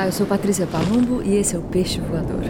Olá, eu sou Patrícia Palumbo e esse é o Peixe Voador.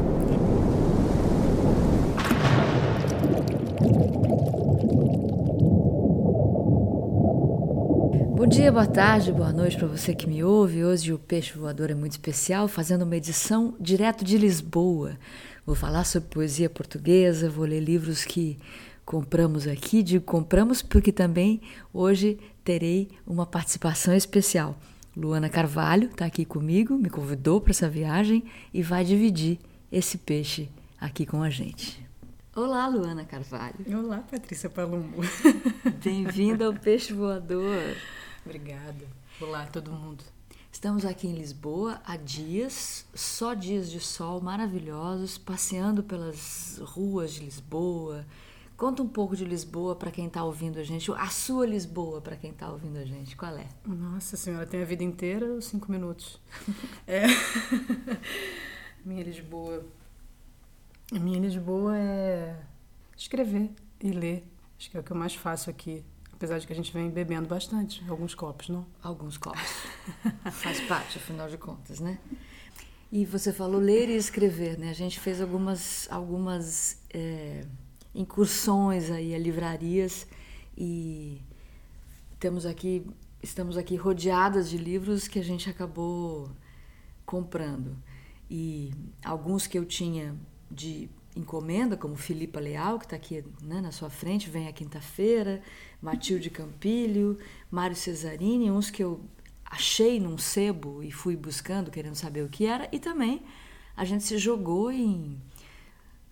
Bom dia, boa tarde, boa noite para você que me ouve. Hoje o Peixe Voador é muito especial, fazendo uma edição direto de Lisboa. Vou falar sobre poesia portuguesa, vou ler livros que compramos aqui. Digo compramos porque também hoje terei uma participação especial. Luana Carvalho está aqui comigo, me convidou para essa viagem e vai dividir esse peixe aqui com a gente. Olá, Luana Carvalho. Olá, Patrícia Palumbo. Bem-vinda ao Peixe Voador. Obrigada. Olá, todo mundo. Estamos aqui em Lisboa há dias, só dias de sol maravilhosos, passeando pelas ruas de Lisboa, Conta um pouco de Lisboa para quem está ouvindo a gente, a sua Lisboa para quem está ouvindo a gente, qual é? Nossa Senhora, tem a vida inteira ou cinco minutos? é. minha Lisboa. A minha Lisboa é escrever e ler. Acho que é o que eu mais faço aqui. Apesar de que a gente vem bebendo bastante, alguns copos, não? Alguns copos. Faz parte, afinal de contas, né? E você falou ler e escrever, né? A gente fez algumas, algumas é incursões aí a livrarias e temos aqui estamos aqui rodeadas de livros que a gente acabou comprando. E alguns que eu tinha de encomenda como Filipa Leal que está aqui né, na sua frente vem a quinta-feira Matilde Campilho Mário Cesarini uns que eu achei num sebo e fui buscando querendo saber o que era e também a gente se jogou em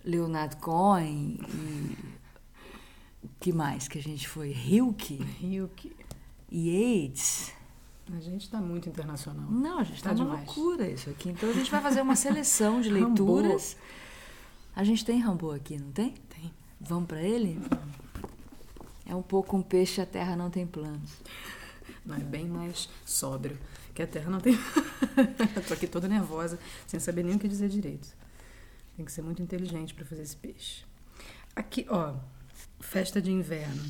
Leonard Cohen e que mais que a gente foi? Hilke. Hilke. AIDS. A gente está muito internacional. Não, a gente está tá uma loucura isso aqui. Então a gente vai fazer uma seleção de leituras. a gente tem Rambo aqui, não tem? Tem. Vamos para ele? É um pouco um peixe, a terra não tem planos. Não, é bem mais sóbrio, que a terra não tem. Estou aqui toda nervosa, sem saber nem o que dizer direito. Tem que ser muito inteligente para fazer esse peixe. Aqui, ó, festa de inverno.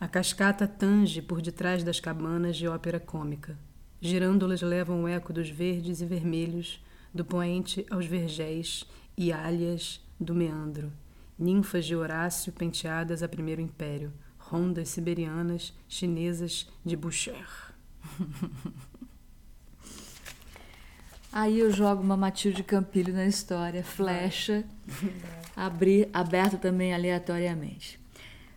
A cascata tange por detrás das cabanas de ópera cômica. Girândolas levam o eco dos verdes e vermelhos, do poente aos vergéis e alhas do meandro. Ninfas de Horácio penteadas a primeiro império. Rondas siberianas, chinesas de Boucher. Aí eu jogo uma Matilde Campilho na história, flecha, abri, aberta também aleatoriamente.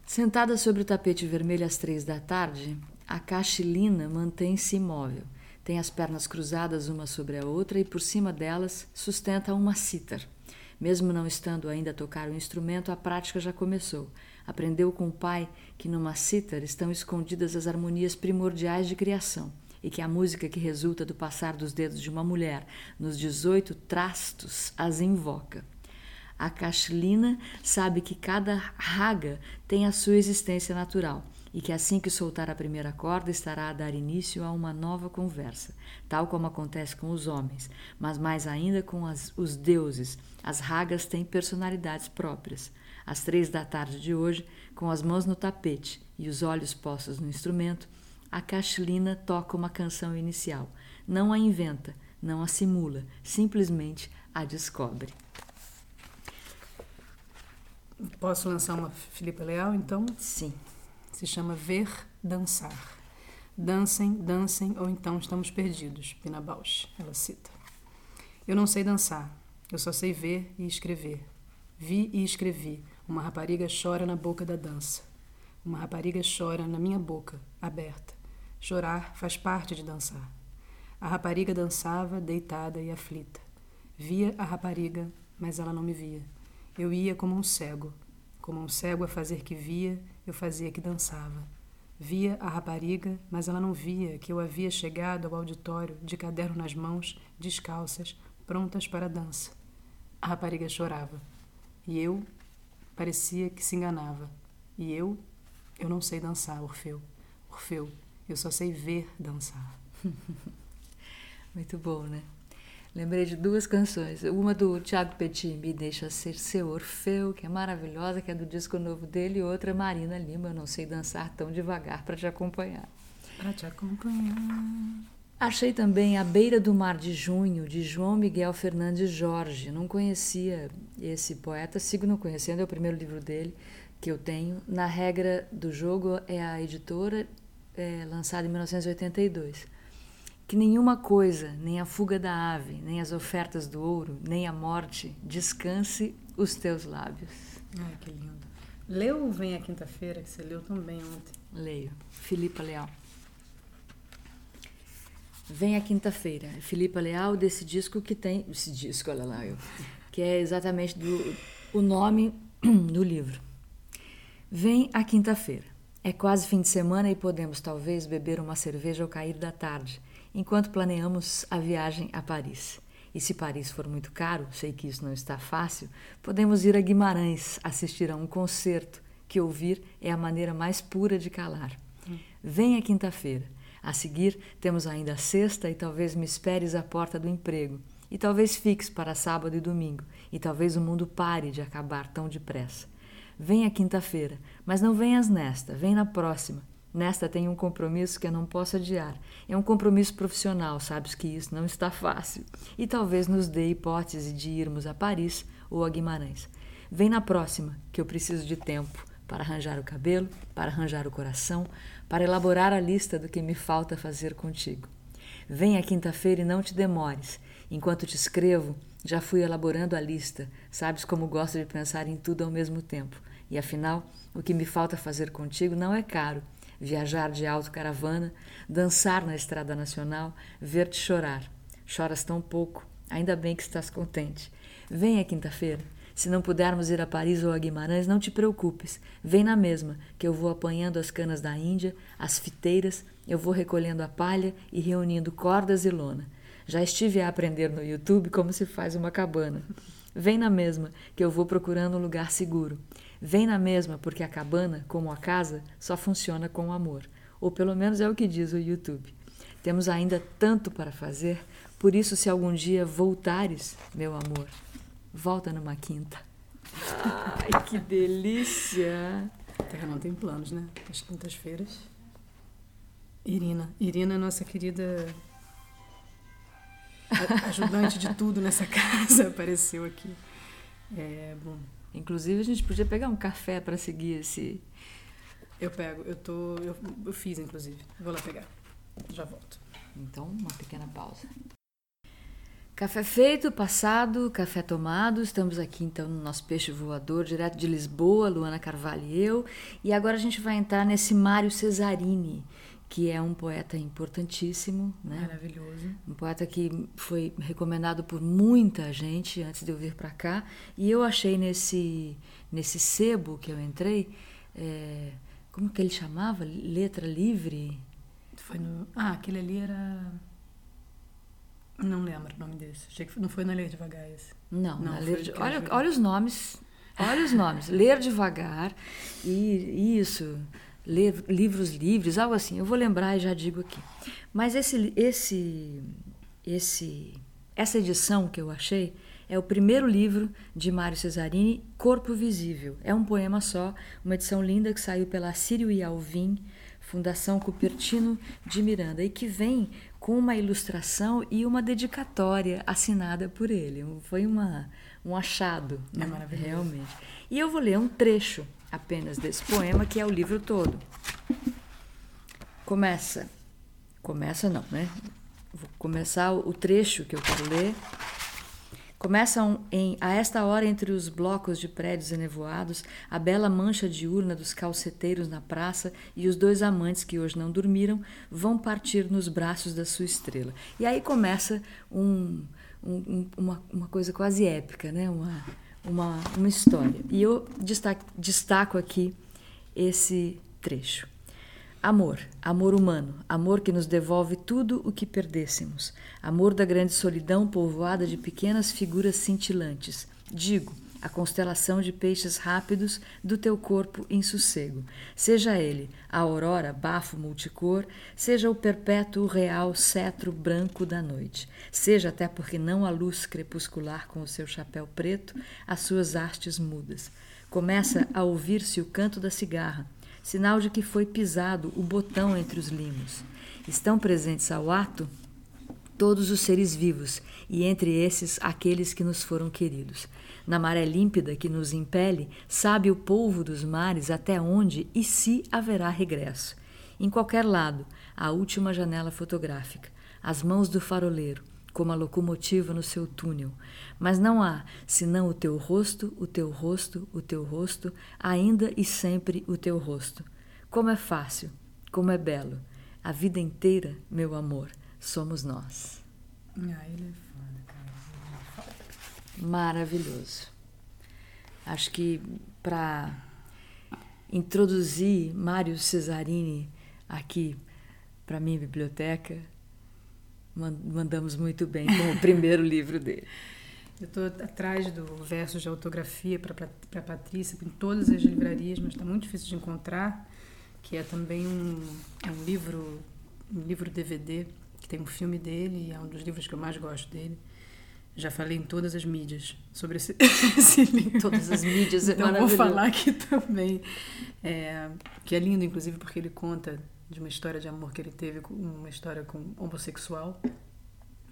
Sentada sobre o tapete vermelho às três da tarde, a caxilina mantém-se imóvel. Tem as pernas cruzadas uma sobre a outra e por cima delas sustenta uma cítara. Mesmo não estando ainda a tocar o instrumento, a prática já começou. Aprendeu com o pai que numa cítara estão escondidas as harmonias primordiais de criação e que a música que resulta do passar dos dedos de uma mulher nos 18 trastos as invoca. A Cashlina sabe que cada raga tem a sua existência natural e que assim que soltar a primeira corda estará a dar início a uma nova conversa, tal como acontece com os homens, mas mais ainda com as, os deuses. As ragas têm personalidades próprias. Às três da tarde de hoje, com as mãos no tapete e os olhos postos no instrumento, a Cashlina toca uma canção inicial. Não a inventa, não a simula, simplesmente a descobre. Posso lançar uma Filipe Leal, então? Sim. Se chama Ver Dançar. Dancem, dancem, ou então estamos perdidos. Pina Bausch, ela cita. Eu não sei dançar, eu só sei ver e escrever. Vi e escrevi. Uma rapariga chora na boca da dança. Uma rapariga chora na minha boca, aberta. Chorar faz parte de dançar. A rapariga dançava, deitada e aflita. Via a rapariga, mas ela não me via. Eu ia como um cego. Como um cego a fazer que via, eu fazia que dançava. Via a rapariga, mas ela não via que eu havia chegado ao auditório de caderno nas mãos, descalças, prontas para a dança. A rapariga chorava. E eu parecia que se enganava. E eu, eu não sei dançar, Orfeu. Orfeu, eu só sei ver dançar. Muito bom, né? Lembrei de duas canções. Uma do Tiago Petit, Me Deixa Ser Seu Orfeu, que é maravilhosa, que é do disco novo dele, e outra Marina Lima, Eu Não Sei Dançar Tão Devagar para te acompanhar. Para te acompanhar. Achei também A Beira do Mar de Junho, de João Miguel Fernandes Jorge. Não conhecia esse poeta, sigo não conhecendo, é o primeiro livro dele que eu tenho. Na Regra do Jogo é a editora, é, lançada em 1982. Que nenhuma coisa, nem a fuga da ave, nem as ofertas do ouro, nem a morte, descanse os teus lábios. Ai, que lindo. Leu Vem a Quinta-feira, que você leu também ontem. Leio. Filipa Leal. Vem a quinta-feira. Filipa Leal desse disco que tem. Esse disco, olha lá, eu. Que é exatamente do, o nome do livro. Vem a quinta-feira. É quase fim de semana e podemos talvez beber uma cerveja ao cair da tarde, enquanto planeamos a viagem a Paris. E se Paris for muito caro, sei que isso não está fácil, podemos ir a Guimarães assistir a um concerto, que ouvir é a maneira mais pura de calar. Vem a quinta-feira. A seguir, temos ainda a sexta e talvez me esperes à porta do emprego. E talvez fiques para sábado e domingo. E talvez o mundo pare de acabar tão depressa. Vem a quinta-feira, mas não venhas nesta, vem na próxima. Nesta tem um compromisso que eu não posso adiar. É um compromisso profissional, sabes que isso não está fácil. E talvez nos dê hipótese de irmos a Paris ou a Guimarães. Vem na próxima, que eu preciso de tempo para arranjar o cabelo, para arranjar o coração, para elaborar a lista do que me falta fazer contigo. Venha quinta-feira e não te demores. Enquanto te escrevo, já fui elaborando a lista. Sabes como gosto de pensar em tudo ao mesmo tempo. E afinal, o que me falta fazer contigo não é caro. Viajar de autocaravana, dançar na estrada nacional, ver-te chorar. Choras tão pouco, ainda bem que estás contente. Venha quinta-feira. Se não pudermos ir a Paris ou a Guimarães, não te preocupes. Vem na mesma, que eu vou apanhando as canas da Índia, as fiteiras, eu vou recolhendo a palha e reunindo cordas e lona. Já estive a aprender no YouTube como se faz uma cabana. Vem na mesma, que eu vou procurando um lugar seguro. Vem na mesma, porque a cabana, como a casa, só funciona com amor. Ou pelo menos é o que diz o YouTube. Temos ainda tanto para fazer, por isso, se algum dia voltares, meu amor, volta numa quinta. Ai, que delícia! Terra não tem planos, né? As quintas-feiras. Irina. Irina, é nossa querida ajudante de tudo nessa casa, apareceu aqui. É, bom. Inclusive, a gente podia pegar um café para seguir esse. Eu pego, eu tô. Eu, eu fiz, inclusive. Vou lá pegar. Já volto. Então, uma pequena pausa. Café feito, passado, café tomado. Estamos aqui então no nosso peixe voador, direto de Lisboa, Luana Carvalho e eu. E agora a gente vai entrar nesse Mário Cesarini, que é um poeta importantíssimo, né? Maravilhoso. Um poeta que foi recomendado por muita gente antes de eu vir para cá. E eu achei nesse nesse sebo que eu entrei, é, como que ele chamava? Letra livre. Foi no, ah, aquele ali era não lembro o nome desse. Achei que não foi na Ler Devagar esse. Não, não ler de, olha, olha os nomes. Olha os nomes. Ler devagar e isso. Livros livres, algo assim. Eu vou lembrar e já digo aqui. Mas esse, esse, esse, essa edição que eu achei é o primeiro livro de Mário Cesarini, Corpo Visível. É um poema só, uma edição linda que saiu pela Sírio e Alvim, Fundação Cupertino de Miranda, e que vem com uma ilustração e uma dedicatória assinada por ele. Foi uma, um achado, é né? realmente. E eu vou ler um trecho apenas desse poema, que é o livro todo. Começa. Começa não, né? Vou começar o trecho que eu quero ler Começam em a esta hora entre os blocos de prédios enevoados, a bela mancha diurna dos calceteiros na praça e os dois amantes que hoje não dormiram vão partir nos braços da sua estrela. E aí começa um, um, uma, uma coisa quase épica, né? uma, uma, uma história. E eu destaco, destaco aqui esse trecho. Amor, amor humano, amor que nos devolve tudo o que perdêssemos, amor da grande solidão povoada de pequenas figuras cintilantes. Digo, a constelação de peixes rápidos do teu corpo em sossego. Seja ele a aurora, bafo multicor, seja o perpétuo real cetro branco da noite, seja até porque não a luz crepuscular com o seu chapéu preto, as suas hastes mudas. Começa a ouvir-se o canto da cigarra sinal de que foi pisado o botão entre os limos. Estão presentes ao ato todos os seres vivos, e entre esses aqueles que nos foram queridos. Na maré límpida que nos impele, sabe o polvo dos mares até onde e se haverá regresso. Em qualquer lado, a última janela fotográfica, as mãos do faroleiro, como a locomotiva no seu túnel. Mas não há, senão o teu rosto, o teu rosto, o teu rosto, ainda e sempre o teu rosto. Como é fácil, como é belo. A vida inteira, meu amor, somos nós. Ah, ele é foda, cara. É foda. Maravilhoso. Acho que para introduzir Mário Cesarini aqui para minha biblioteca, mandamos muito bem com o primeiro livro dele. Eu estou atrás do verso de autografia para Patrícia, em todas as livrarias, mas está muito difícil de encontrar, que é também um, um livro um livro DVD, que tem um filme dele, e é um dos livros que eu mais gosto dele. Já falei em todas as mídias sobre esse, esse livro. Todas as mídias, é então vou falar aqui também. É, que é lindo, inclusive, porque ele conta de uma história de amor que ele teve, uma história com homossexual,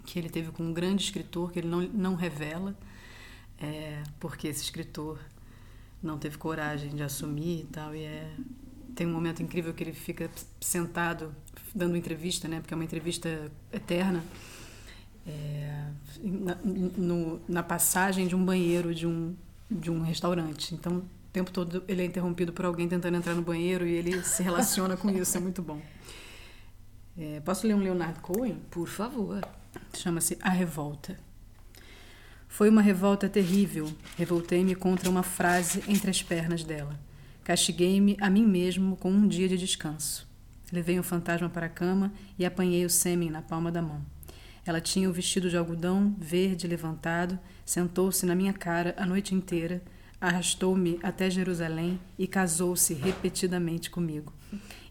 que ele teve com um grande escritor, que ele não, não revela, é, porque esse escritor não teve coragem de assumir e tal, e é, tem um momento incrível que ele fica sentado dando entrevista, né, porque é uma entrevista eterna, é, na, no, na passagem de um banheiro de um, de um restaurante. Então, tempo todo ele é interrompido por alguém tentando entrar no banheiro e ele se relaciona com isso, é muito bom. É, posso ler um Leonard Cohen? Por favor. Chama-se A Revolta. Foi uma revolta terrível. Revoltei-me contra uma frase entre as pernas dela. Castiguei-me a mim mesmo com um dia de descanso. Levei um fantasma para a cama e apanhei o sêmen na palma da mão. Ela tinha o vestido de algodão verde levantado, sentou-se na minha cara a noite inteira, arrastou-me até Jerusalém e casou-se repetidamente comigo.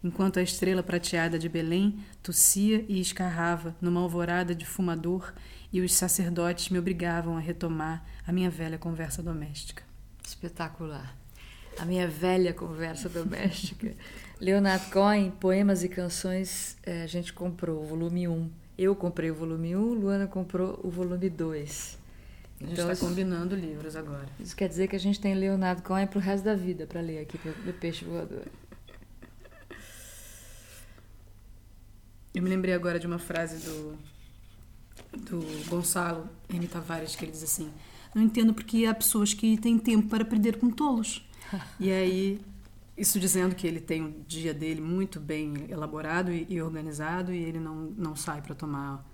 Enquanto a estrela prateada de Belém tossia e escarrava numa alvorada de fumador e os sacerdotes me obrigavam a retomar a minha velha conversa doméstica. Espetacular. A minha velha conversa doméstica. Leonardo Cohen, Poemas e Canções, é, a gente comprou o volume 1. Eu comprei o volume 1, Luana comprou o volume 2. A gente está então, combinando livros agora. Isso quer dizer que a gente tem Leonardo Cohen para o resto da vida para ler aqui no Peixe Voador. Eu me lembrei agora de uma frase do, do Gonçalo N. Tavares que ele diz assim: Não entendo porque há pessoas que têm tempo para perder com tolos. e aí, isso dizendo que ele tem o dia dele muito bem elaborado e, e organizado e ele não, não sai para tomar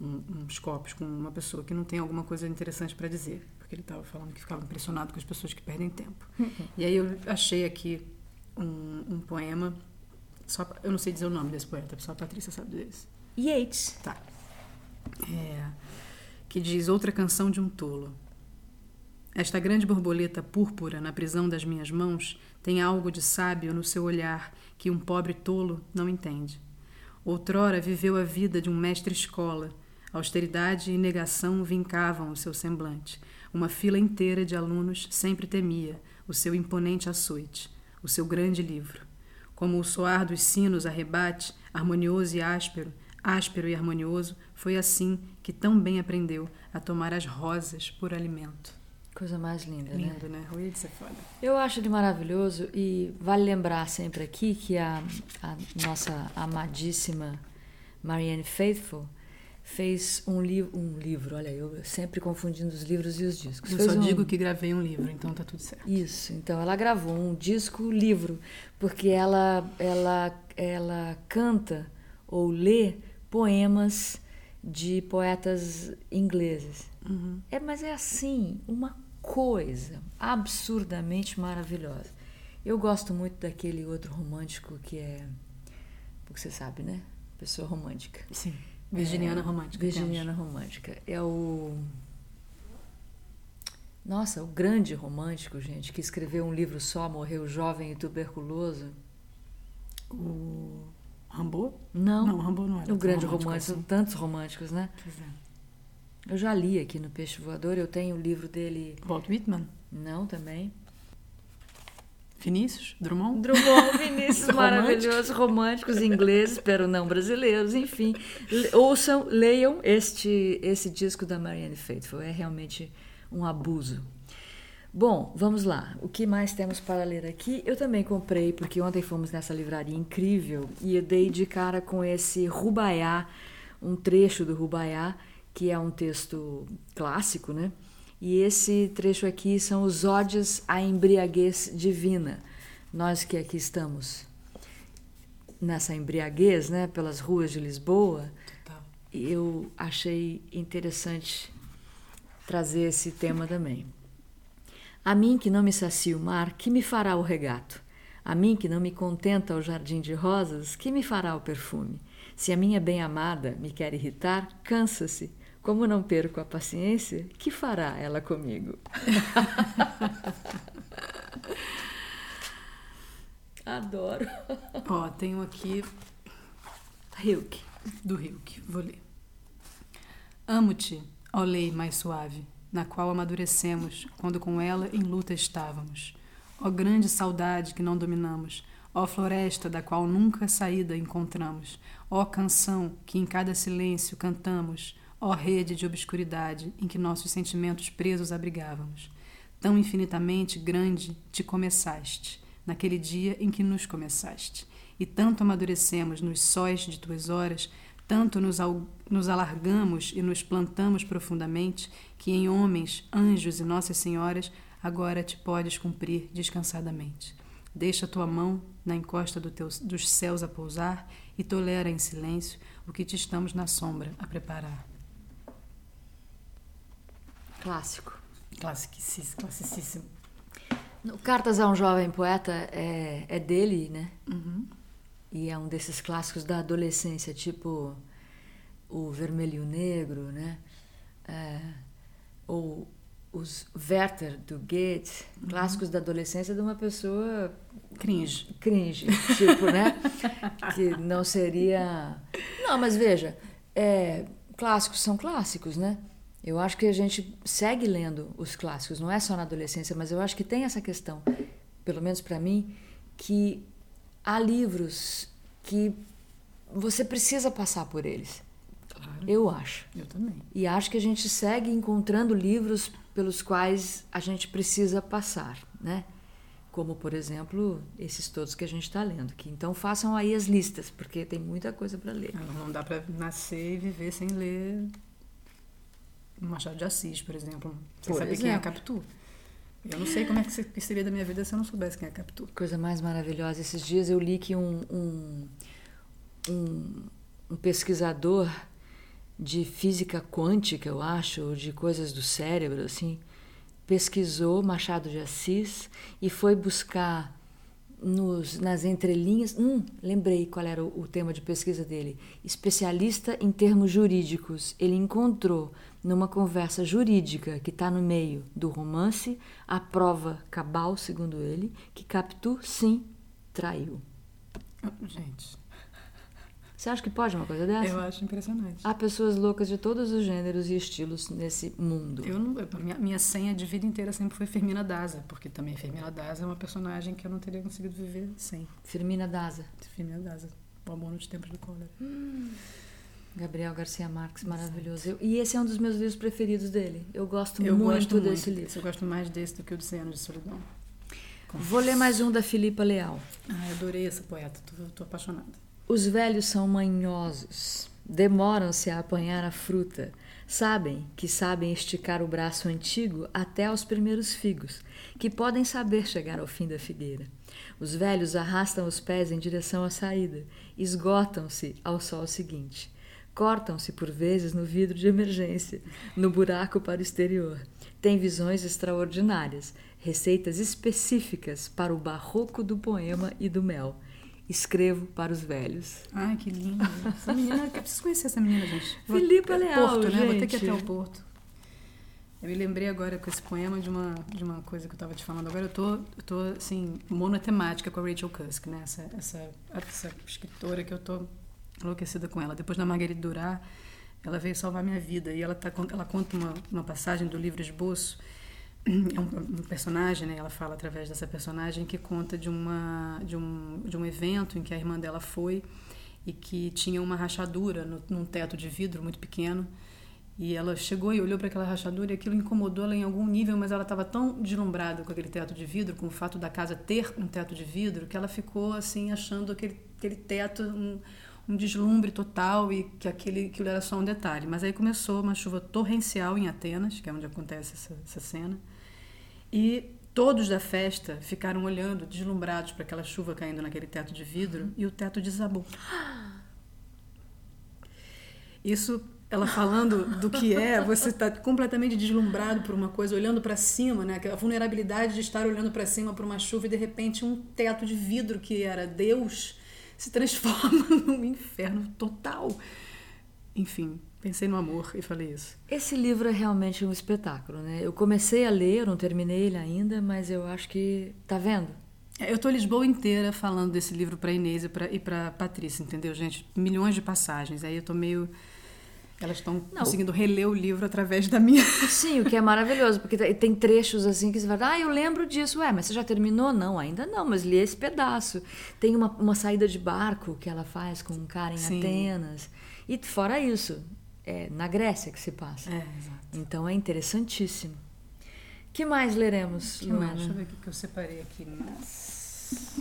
um, uns copos com uma pessoa que não tem alguma coisa interessante para dizer, porque ele estava falando que ficava impressionado com as pessoas que perdem tempo. e aí eu achei aqui um, um poema, só, eu não sei dizer o nome desse poeta, só a Patrícia sabe desse. Yeats. Tá. É, que diz Outra Canção de um Tolo. Esta grande borboleta púrpura na prisão das minhas mãos tem algo de sábio no seu olhar que um pobre tolo não entende. Outrora viveu a vida de um mestre-escola Austeridade e negação vincavam o seu semblante. Uma fila inteira de alunos sempre temia o seu imponente açoite, o seu grande livro. Como o soar dos sinos a rebate, harmonioso e áspero, áspero e harmonioso, foi assim que tão bem aprendeu a tomar as rosas por alimento. Coisa mais linda, Lindo, né? né? O Yeats é foda. Eu acho ele maravilhoso e vale lembrar sempre aqui que a, a nossa amadíssima Marianne Faithful fez um, li um livro. Olha, eu sempre confundindo os livros e os discos. Eu fez só um... digo que gravei um livro, então tá tudo certo. Isso. Então ela gravou um disco livro, porque ela ela ela canta ou lê poemas de poetas ingleses. Uhum. É, mas é assim, uma coisa absurdamente maravilhosa. Eu gosto muito daquele outro romântico que é, porque você sabe, né? Pessoa romântica. Sim. Virginiana é, Romântica. Virginiana temos. Romântica. É o. Nossa, o grande romântico, gente, que escreveu um livro só, morreu jovem e tuberculoso. O. Rambo? Não. Não, Rambo não era. O grande romântico, assim. tantos românticos, né? Pois é. Eu já li aqui no Peixe Voador, eu tenho o livro dele. Walt Whitman? Não, também. Vinícius? Drummond? Drummond, Vinícius, maravilhosos, românticos, ingleses, pero não brasileiros, enfim. Ouçam, leiam este, esse disco da Marianne Faithfull. É realmente um abuso. Bom, vamos lá. O que mais temos para ler aqui? Eu também comprei, porque ontem fomos nessa livraria incrível e eu dei de cara com esse Rubaiá, um trecho do Rubaiá, que é um texto clássico, né? E esse trecho aqui são os ódios à embriaguez divina. Nós que aqui estamos nessa embriaguez, né, pelas ruas de Lisboa, Total. eu achei interessante trazer esse tema também. A mim que não me sacia o mar, que me fará o regato? A mim que não me contenta o jardim de rosas, que me fará o perfume? Se a minha bem-amada me quer irritar, cansa-se como não perco a paciência, que fará ela comigo? Adoro. Ó, tenho aqui Hilke. Do Hilke, vou ler. Amo-te, ó lei mais suave, na qual amadurecemos quando com ela em luta estávamos. Ó grande saudade que não dominamos, ó floresta da qual nunca saída encontramos, ó canção que em cada silêncio cantamos, Ó rede de obscuridade em que nossos sentimentos presos abrigávamos, tão infinitamente grande te começaste, naquele dia em que nos começaste, e tanto amadurecemos nos sóis de tuas horas, tanto nos, nos alargamos e nos plantamos profundamente, que em homens, anjos e Nossas Senhoras agora te podes cumprir descansadamente. Deixa tua mão na encosta do teu, dos céus a pousar e tolera em silêncio o que te estamos na sombra a preparar. Clássico. Classicíssimo. classicíssimo. Cartas a um Jovem Poeta é, é dele, né? Uhum. E é um desses clássicos da adolescência, tipo o Vermelho e o Negro, né? É, ou os Werther do Goethe, uhum. clássicos da adolescência de uma pessoa cringe, cringe, tipo, né? que não seria. Não, mas veja, é, clássicos são clássicos, né? Eu acho que a gente segue lendo os clássicos, não é só na adolescência, mas eu acho que tem essa questão, pelo menos para mim, que há livros que você precisa passar por eles. Claro. Eu acho. Eu também. E acho que a gente segue encontrando livros pelos quais a gente precisa passar, né? Como, por exemplo, esses todos que a gente está lendo. Que então façam aí as listas, porque tem muita coisa para ler. Não dá para nascer e viver sem ler Machado de Assis, por exemplo. Por saber exemplo. quem é a Capitu. Eu não sei como é que seria da minha vida se eu não soubesse quem é a Capitu. Coisa mais maravilhosa. Esses dias eu li que um, um, um, um pesquisador de física quântica, eu acho, ou de coisas do cérebro, assim, pesquisou Machado de Assis e foi buscar nos, nas entrelinhas. Hum, lembrei qual era o, o tema de pesquisa dele. Especialista em termos jurídicos. Ele encontrou numa conversa jurídica que está no meio do romance a prova cabal, segundo ele, que Capitu sim traiu. Gente. Você acha que pode uma coisa dessa? Eu acho impressionante. Há pessoas loucas de todos os gêneros e estilos nesse mundo. Eu não, minha, minha senha de vida inteira sempre foi Fermina Daza, porque também Fermina Daza é uma personagem que eu não teria conseguido viver sem. Firmina Daza. Firmina Daza. O amor nos tempos do cólera. Hum. Gabriel Garcia Marques, maravilhoso. Eu, e esse é um dos meus livros preferidos dele. Eu gosto eu muito gosto desse muito. livro. Eu gosto mais desse do que o de 100 anos de solidão. Vou ler mais um da Filipa Leal. Ah, adorei essa poeta. Tô, tô apaixonada. Os velhos são manhosos, demoram-se a apanhar a fruta, sabem que sabem esticar o braço antigo até aos primeiros figos, que podem saber chegar ao fim da figueira. Os velhos arrastam os pés em direção à saída, esgotam-se ao sol seguinte. Cortam-se por vezes no vidro de emergência, no buraco para o exterior. Têm visões extraordinárias, receitas específicas para o barroco do poema e do mel escrevo para os velhos. Ai, que lindo. Essa menina, eu preciso conhecer essa menina, gente. Filipe Leal, Porto, gente. né? Vou ter que ir até o Porto. Eu me lembrei agora com esse poema de uma, de uma coisa que eu estava te falando. Agora eu tô, eu tô assim, monotemática com a Rachel Cusk, né? Essa, essa, essa escritora que eu tô enlouquecida com ela. Depois da Marguerite Duras, ela veio salvar minha vida. E ela, tá, ela conta uma, uma passagem do livro Esboço é um, um, personagem, né? Ela fala através dessa personagem que conta de uma de um, de um evento em que a irmã dela foi e que tinha uma rachadura no, num teto de vidro muito pequeno. E ela chegou e olhou para aquela rachadura e aquilo incomodou ela em algum nível, mas ela estava tão deslumbrada com aquele teto de vidro, com o fato da casa ter um teto de vidro, que ela ficou assim achando aquele, aquele teto um, um deslumbre total e que aquele, aquilo era só um detalhe. Mas aí começou uma chuva torrencial em Atenas, que é onde acontece essa, essa cena, e todos da festa ficaram olhando, deslumbrados para aquela chuva caindo naquele teto de vidro, e o teto desabou. Isso, ela falando do que é, você está completamente deslumbrado por uma coisa, olhando para cima, né? A vulnerabilidade de estar olhando para cima para uma chuva e de repente um teto de vidro que era Deus se transforma num inferno total. Enfim, pensei no amor e falei isso. Esse livro é realmente um espetáculo, né? Eu comecei a ler, não terminei ele ainda, mas eu acho que tá vendo. É, eu tô Lisboa inteira falando desse livro para Inês e para Patrícia, entendeu, gente? Milhões de passagens. Aí eu tô meio elas estão conseguindo reler o livro através da minha. Sim, o que é maravilhoso, porque tem trechos assim que você fala, ah, eu lembro disso. Ué, mas você já terminou? Não, ainda não, mas li esse pedaço. Tem uma, uma saída de barco que ela faz com um cara em Sim. Atenas. E fora isso, é na Grécia que se passa. É, exato. Então é interessantíssimo. que mais leremos, que Mais? Deixa eu ver o que eu separei aqui. Mas...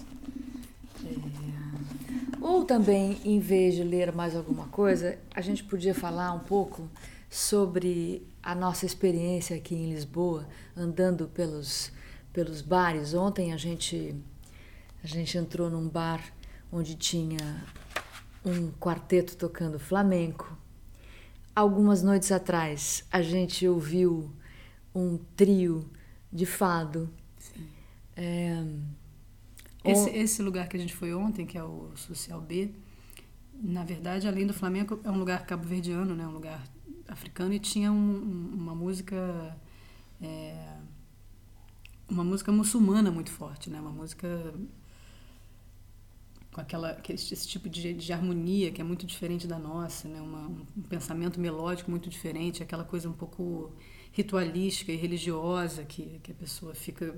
É... Ou também, em vez de ler mais alguma coisa, a gente podia falar um pouco sobre a nossa experiência aqui em Lisboa, andando pelos, pelos bares. Ontem a gente, a gente entrou num bar onde tinha um quarteto tocando flamenco. Algumas noites atrás a gente ouviu um trio de fado. É, esse, esse, lugar que a gente foi ontem, que é o Social B, na verdade, além do Flamengo, é um lugar cabo-verdiano, né? um lugar africano, e tinha um, um, uma música. É, uma música muçulmana muito forte, né? uma música com aquela esse, esse tipo de, de, harmonia que é muito diferente da nossa, né? Uma, um pensamento melódico muito diferente, aquela coisa um pouco ritualística e religiosa que, que a pessoa fica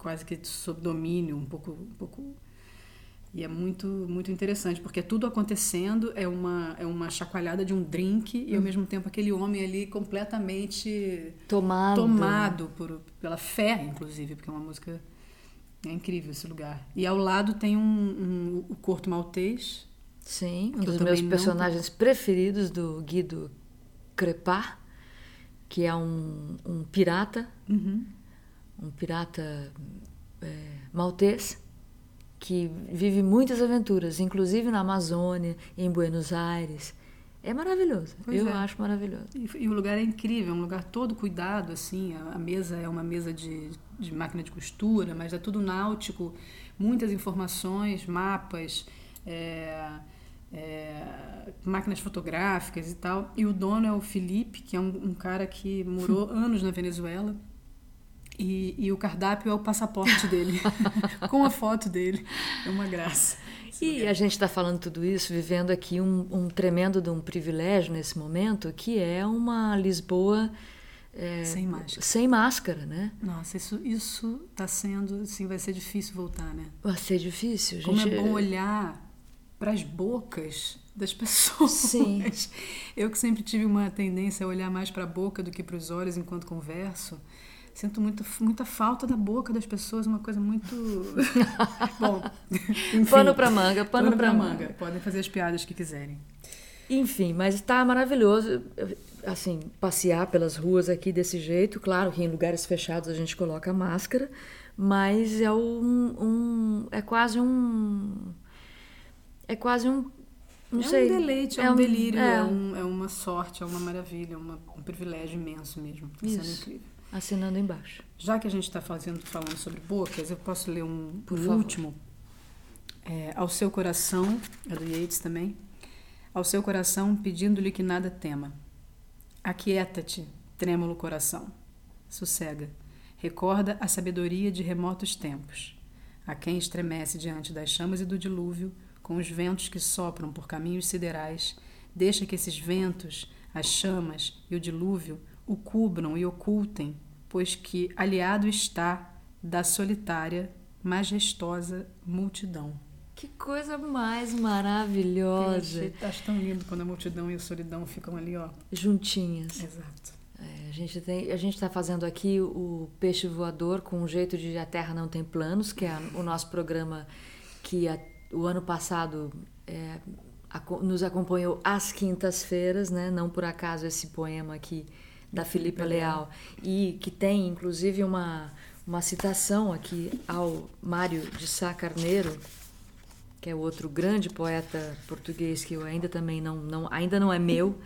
quase que sob domínio, um pouco, um pouco e é muito muito interessante porque tudo acontecendo é uma é uma chacoalhada de um drink e ao hum. mesmo tempo aquele homem ali completamente tomado. tomado por, pela fé inclusive porque é uma música é incrível esse lugar. E ao lado tem um, um o Corto Maltês sim um dos meus personagens não... preferidos do Guido Crepar que é um, um pirata. Uhum um pirata é, maltês que vive muitas aventuras, inclusive na Amazônia, em Buenos Aires. É maravilhoso. Pois eu é. acho maravilhoso. E, e, o lugar é incrível, é um lugar todo cuidado, assim. A, a mesa é uma mesa de, de, máquina de costura, mas é tudo náutico, muitas informações, mapas, é, é, máquinas fotográficas e tal. E o dono é o Felipe, que é um, um cara que morou anos na Venezuela e, e o cardápio é o passaporte dele, com a foto dele. É uma graça. E a gente está falando tudo isso, vivendo aqui um, um, tremendo de um privilégio nesse momento, que é uma Lisboa é, sem máscara. Sem máscara, né? Nossa, isso isso está sendo, assim, vai ser difícil voltar, né? Vai ser difícil. Gente... Como é bom olhar para as bocas das pessoas. Sim. Eu que sempre tive uma tendência a olhar mais para a boca do que para os olhos enquanto converso sinto muito, muita falta da boca das pessoas, uma coisa muito. Bom, enfim, pano para manga, pano, pano para manga. manga. Podem fazer as piadas que quiserem. Enfim, mas está maravilhoso, assim, passear pelas ruas aqui desse jeito. Claro que em lugares fechados a gente coloca máscara, mas é um, um é quase um é quase um não é sei. um deleite, é, é um, delírio, é. é. um, é uma sorte, é uma maravilha, é uma, um privilégio imenso mesmo. Tá sendo incrível assinando embaixo. Já que a gente está falando sobre bocas, eu posso ler um por último. É, ao seu coração, é do Yates também. Ao seu coração, pedindo-lhe que nada tema. Aquieta-te, trêmulo coração. Sossega. Recorda a sabedoria de remotos tempos. A quem estremece diante das chamas e do dilúvio, com os ventos que sopram por caminhos siderais, deixa que esses ventos, as chamas e o dilúvio o cubram e ocultem pois que aliado está da solitária, majestosa multidão. Que coisa mais maravilhosa. Eu acho tão lindo quando a multidão e a solidão ficam ali, ó. Juntinhas. Exato. É, a gente tem, a gente está fazendo aqui o peixe voador com um jeito de a Terra não tem planos, que é o nosso programa que a, o ano passado é, a, nos acompanhou às quintas-feiras, né? Não por acaso esse poema aqui da Filipa Leal. E que tem inclusive uma uma citação aqui ao Mário de Sá Carneiro, que é outro grande poeta português que eu ainda também não, não ainda não é meu,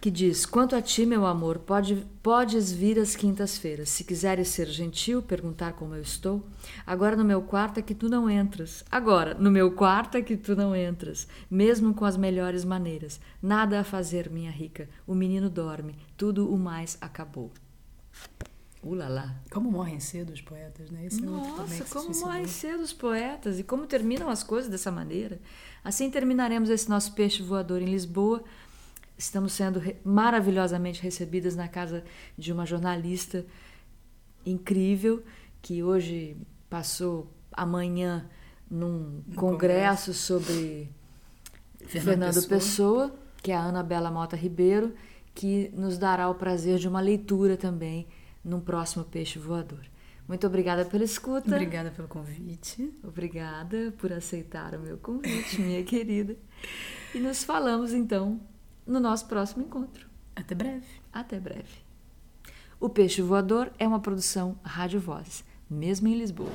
que diz: Quanto a ti, meu amor, pode, podes vir às quintas-feiras. Se quiseres ser gentil, perguntar como eu estou. Agora no meu quarto é que tu não entras. Agora, no meu quarto é que tu não entras, mesmo com as melhores maneiras. Nada a fazer, minha rica. O menino dorme, tudo o mais acabou. Ulala. Como morrem cedo os poetas, né? Esse Nossa, é como morrem cedo os poetas e como terminam as coisas dessa maneira. Assim terminaremos esse nosso peixe voador em Lisboa estamos sendo maravilhosamente recebidas na casa de uma jornalista incrível que hoje passou amanhã num congresso, congresso, sobre Fernando, Fernando Pessoa. Pessoa, que é a Ana Bela Mota Ribeiro, que nos dará o prazer de uma leitura também num próximo Peixe Voador. Muito obrigada pela escuta. Obrigada pelo convite. Obrigada por aceitar o meu convite, minha querida. E nos falamos então no nosso próximo encontro. Até breve. Até breve. O Peixe Voador é uma produção Rádio Vozes, mesmo em Lisboa.